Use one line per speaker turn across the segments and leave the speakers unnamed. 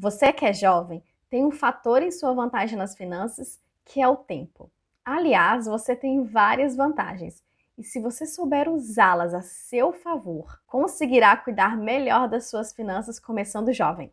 Você que é jovem tem um fator em sua vantagem nas finanças que é o tempo. Aliás, você tem várias vantagens. E se você souber usá-las a seu favor, conseguirá cuidar melhor das suas finanças começando jovem.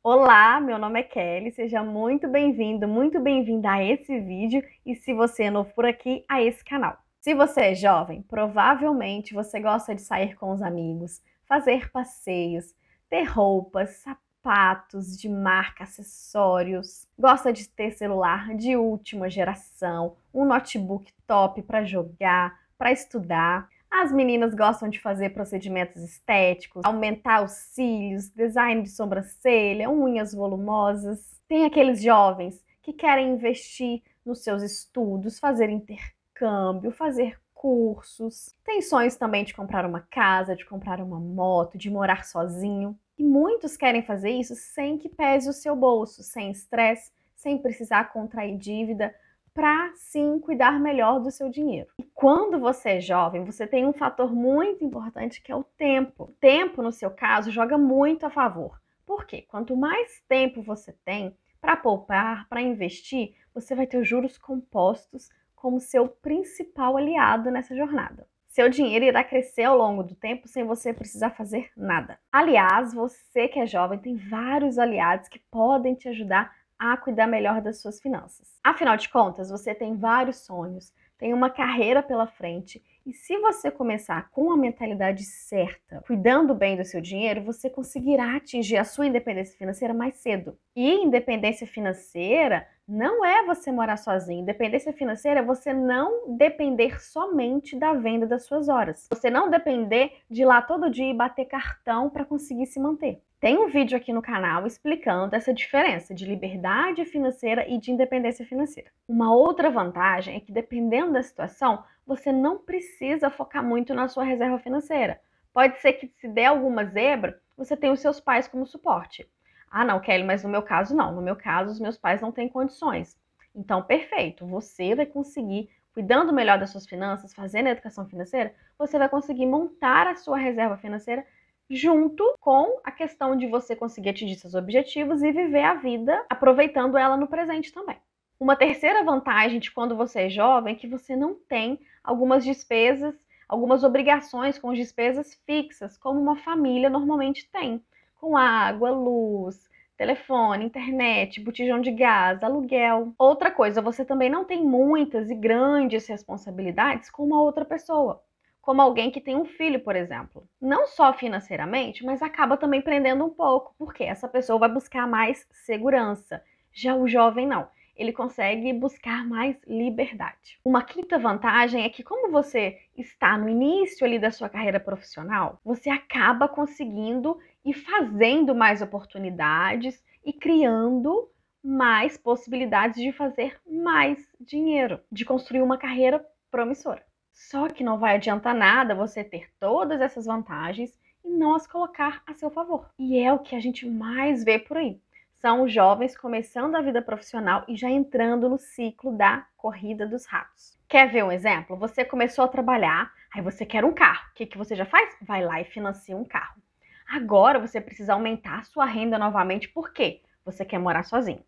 Olá, meu nome é Kelly, seja muito bem-vindo, muito bem-vinda a esse vídeo e se você é novo por aqui, a esse canal. Se você é jovem, provavelmente você gosta de sair com os amigos, fazer passeios, ter roupas, sapatos de marca, acessórios, gosta de ter celular de última geração, um notebook top para jogar, para estudar. As meninas gostam de fazer procedimentos estéticos, aumentar os cílios, design de sobrancelha, unhas volumosas. Tem aqueles jovens que querem investir nos seus estudos, fazer intercâmbio intercâmbio, fazer cursos. Tem sonhos também de comprar uma casa, de comprar uma moto, de morar sozinho. E muitos querem fazer isso sem que pese o seu bolso, sem estresse, sem precisar contrair dívida, para sim cuidar melhor do seu dinheiro. E quando você é jovem, você tem um fator muito importante que é o tempo. O tempo, no seu caso, joga muito a favor. Por quê? Quanto mais tempo você tem para poupar, para investir, você vai ter os juros compostos como seu principal aliado nessa jornada. Seu dinheiro irá crescer ao longo do tempo sem você precisar fazer nada. Aliás, você que é jovem tem vários aliados que podem te ajudar a cuidar melhor das suas finanças. Afinal de contas, você tem vários sonhos, tem uma carreira pela frente e se você começar com a mentalidade certa, cuidando bem do seu dinheiro, você conseguirá atingir a sua independência financeira mais cedo. E independência financeira não é você morar sozinho. Independência financeira é você não depender somente da venda das suas horas. Você não depender de ir lá todo dia e bater cartão para conseguir se manter. Tem um vídeo aqui no canal explicando essa diferença de liberdade financeira e de independência financeira. Uma outra vantagem é que, dependendo da situação, você não precisa focar muito na sua reserva financeira. Pode ser que, se der alguma zebra, você tenha os seus pais como suporte. Ah, não, Kelly, mas no meu caso não. No meu caso, os meus pais não têm condições. Então, perfeito. Você vai conseguir, cuidando melhor das suas finanças, fazendo a educação financeira, você vai conseguir montar a sua reserva financeira junto com a questão de você conseguir atingir seus objetivos e viver a vida aproveitando ela no presente também. Uma terceira vantagem de quando você é jovem é que você não tem algumas despesas, algumas obrigações com despesas fixas, como uma família normalmente tem com água, luz, telefone, internet, botijão de gás, aluguel. Outra coisa, você também não tem muitas e grandes responsabilidades com uma outra pessoa, como alguém que tem um filho, por exemplo. Não só financeiramente, mas acaba também prendendo um pouco, porque essa pessoa vai buscar mais segurança. Já o jovem não ele consegue buscar mais liberdade. Uma quinta vantagem é que, como você está no início ali da sua carreira profissional, você acaba conseguindo e fazendo mais oportunidades e criando mais possibilidades de fazer mais dinheiro, de construir uma carreira promissora. Só que não vai adiantar nada você ter todas essas vantagens e não as colocar a seu favor. E é o que a gente mais vê por aí são os jovens começando a vida profissional e já entrando no ciclo da corrida dos ratos. Quer ver um exemplo? Você começou a trabalhar, aí você quer um carro. O que, que você já faz? Vai lá e financia um carro. Agora você precisa aumentar sua renda novamente, por quê? Você quer morar sozinho.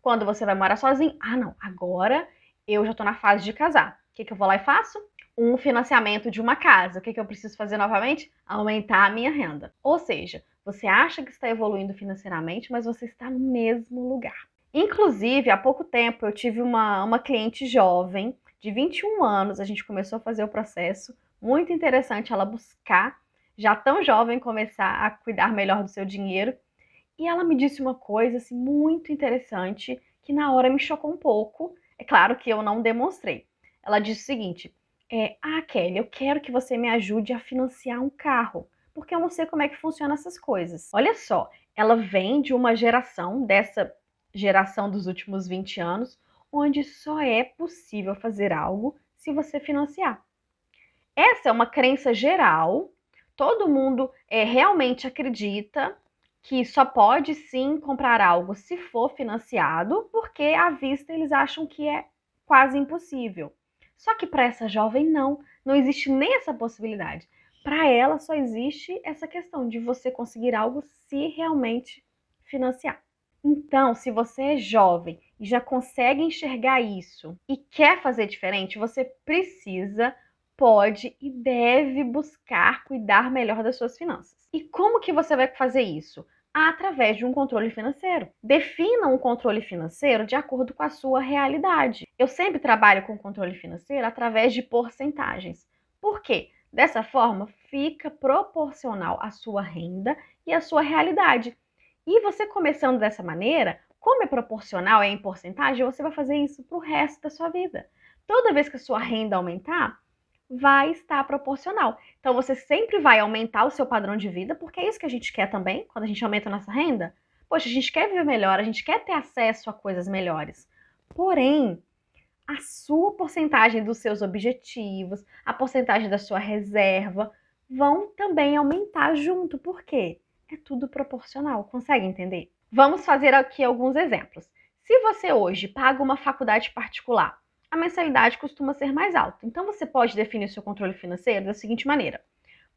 Quando você vai morar sozinho, ah não, agora eu já estou na fase de casar. O que, que eu vou lá e faço? Um financiamento de uma casa. O que, que eu preciso fazer novamente? Aumentar a minha renda. Ou seja, você acha que está evoluindo financeiramente, mas você está no mesmo lugar. Inclusive, há pouco tempo eu tive uma, uma cliente jovem, de 21 anos, a gente começou a fazer o processo. Muito interessante ela buscar, já tão jovem, começar a cuidar melhor do seu dinheiro. E ela me disse uma coisa assim, muito interessante, que na hora me chocou um pouco. É claro que eu não demonstrei. Ela disse o seguinte: é, Ah, Kelly, eu quero que você me ajude a financiar um carro porque eu não sei como é que funcionam essas coisas. Olha só, ela vem de uma geração, dessa geração dos últimos 20 anos, onde só é possível fazer algo se você financiar. Essa é uma crença geral, todo mundo é, realmente acredita que só pode sim comprar algo se for financiado, porque à vista eles acham que é quase impossível. Só que para essa jovem não, não existe nem essa possibilidade. Para ela só existe essa questão de você conseguir algo se realmente financiar. Então, se você é jovem e já consegue enxergar isso e quer fazer diferente, você precisa, pode e deve buscar cuidar melhor das suas finanças. E como que você vai fazer isso? Através de um controle financeiro. Defina um controle financeiro de acordo com a sua realidade. Eu sempre trabalho com controle financeiro através de porcentagens. Por quê? Dessa forma, fica proporcional à sua renda e à sua realidade. E você começando dessa maneira, como é proporcional, é em porcentagem, você vai fazer isso para o resto da sua vida. Toda vez que a sua renda aumentar, vai estar proporcional. Então você sempre vai aumentar o seu padrão de vida, porque é isso que a gente quer também, quando a gente aumenta a nossa renda. Poxa, a gente quer viver melhor, a gente quer ter acesso a coisas melhores. Porém, a sua porcentagem dos seus objetivos, a porcentagem da sua reserva vão também aumentar junto. Por quê? É tudo proporcional. Consegue entender? Vamos fazer aqui alguns exemplos. Se você hoje paga uma faculdade particular a mensalidade costuma ser mais alta. Então você pode definir seu controle financeiro da seguinte maneira: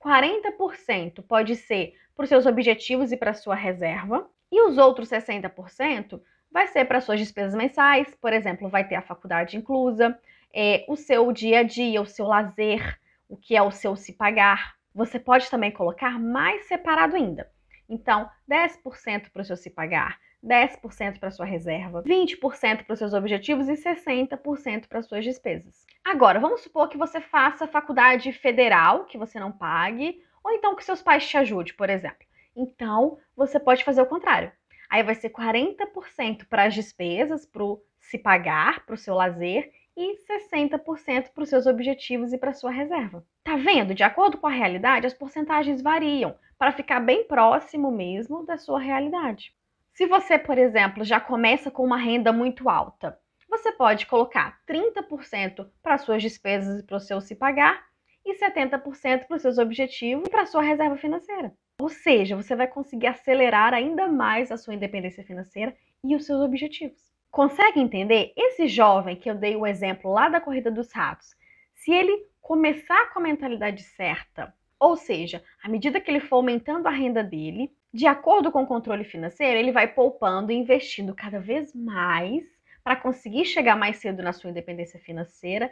40% pode ser para os seus objetivos e para sua reserva, e os outros 60% vai ser para suas despesas mensais, por exemplo, vai ter a faculdade inclusa, é, o seu dia a dia, o seu lazer, o que é o seu se pagar. Você pode também colocar mais separado ainda. Então, 10% para o seu se pagar, 10% para sua reserva, 20% para os seus objetivos e 60% para suas despesas. Agora, vamos supor que você faça faculdade federal, que você não pague, ou então que seus pais te ajudem, por exemplo. Então, você pode fazer o contrário. Aí vai ser 40% para as despesas, para o se pagar, para o seu lazer, e 60% para os seus objetivos e para sua reserva. Tá vendo? De acordo com a realidade, as porcentagens variam para ficar bem próximo mesmo da sua realidade. Se você, por exemplo, já começa com uma renda muito alta, você pode colocar 30% para suas despesas e para o seu se pagar e 70% para os seus objetivos e para a sua reserva financeira. Ou seja, você vai conseguir acelerar ainda mais a sua independência financeira e os seus objetivos. Consegue entender? Esse jovem que eu dei o exemplo lá da corrida dos ratos, se ele começar com a mentalidade certa, ou seja, à medida que ele for aumentando a renda dele, de acordo com o controle financeiro, ele vai poupando e investindo cada vez mais para conseguir chegar mais cedo na sua independência financeira,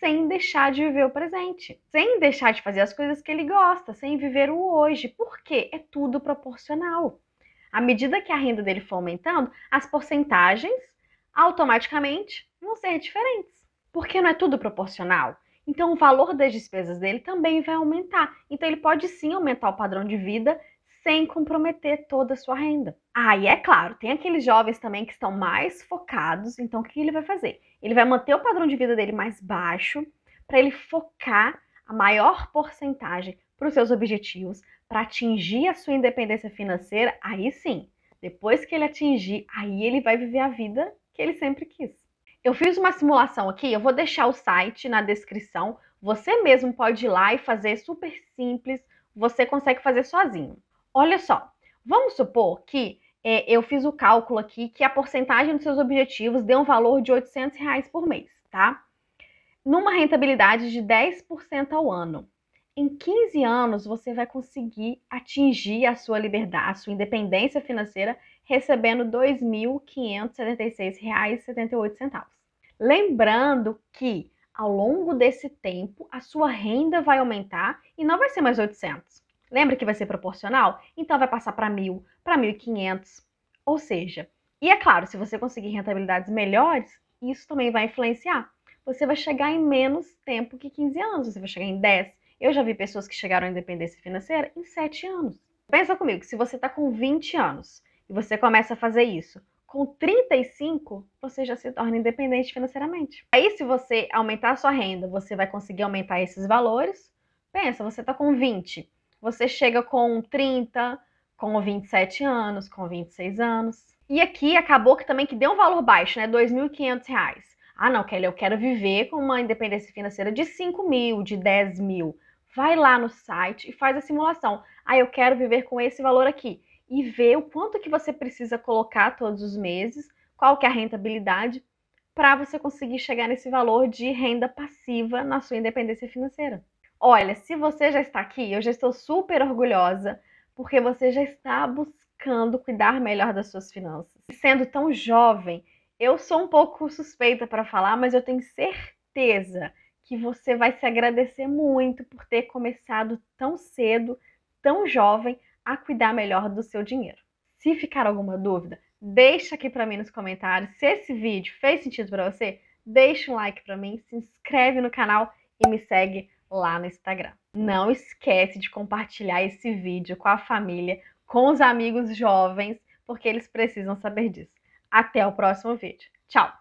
sem deixar de viver o presente, sem deixar de fazer as coisas que ele gosta, sem viver o hoje, porque é tudo proporcional. À medida que a renda dele for aumentando, as porcentagens automaticamente vão ser diferentes, porque não é tudo proporcional. Então, o valor das despesas dele também vai aumentar. Então, ele pode sim aumentar o padrão de vida sem comprometer toda a sua renda. Ah, e é claro, tem aqueles jovens também que estão mais focados, então o que ele vai fazer? Ele vai manter o padrão de vida dele mais baixo para ele focar a maior porcentagem para os seus objetivos, para atingir a sua independência financeira, aí sim, depois que ele atingir, aí ele vai viver a vida que ele sempre quis. Eu fiz uma simulação aqui, eu vou deixar o site na descrição. Você mesmo pode ir lá e fazer super simples, você consegue fazer sozinho. Olha só, vamos supor que é, eu fiz o cálculo aqui que a porcentagem dos seus objetivos deu um valor de 800 reais por mês, tá? Numa rentabilidade de 10% ao ano. Em 15 anos, você vai conseguir atingir a sua liberdade, a sua independência financeira, recebendo R$ 2.576,78. Lembrando que ao longo desse tempo, a sua renda vai aumentar e não vai ser mais 800 Lembra que vai ser proporcional? Então vai passar para 1.000, para 1.500. Ou seja, e é claro, se você conseguir rentabilidades melhores, isso também vai influenciar. Você vai chegar em menos tempo que 15 anos, você vai chegar em 10. Eu já vi pessoas que chegaram à independência financeira em 7 anos. Pensa comigo, se você está com 20 anos e você começa a fazer isso, com 35 você já se torna independente financeiramente. Aí, se você aumentar a sua renda, você vai conseguir aumentar esses valores. Pensa, você está com 20 você chega com 30, com 27 anos, com 26 anos. E aqui acabou que também que deu um valor baixo, né? R$ 2.500. Ah, não, Kelly, eu quero viver com uma independência financeira de 5 mil, de 10 mil. Vai lá no site e faz a simulação. Ah, eu quero viver com esse valor aqui. E vê o quanto que você precisa colocar todos os meses, qual que é a rentabilidade, para você conseguir chegar nesse valor de renda passiva na sua independência financeira. Olha, se você já está aqui, eu já estou super orgulhosa, porque você já está buscando cuidar melhor das suas finanças. Sendo tão jovem, eu sou um pouco suspeita para falar, mas eu tenho certeza que você vai se agradecer muito por ter começado tão cedo, tão jovem, a cuidar melhor do seu dinheiro. Se ficar alguma dúvida, deixa aqui para mim nos comentários. Se esse vídeo fez sentido para você, deixa um like para mim, se inscreve no canal e me segue lá no Instagram. Não esquece de compartilhar esse vídeo com a família, com os amigos jovens, porque eles precisam saber disso. Até o próximo vídeo. Tchau!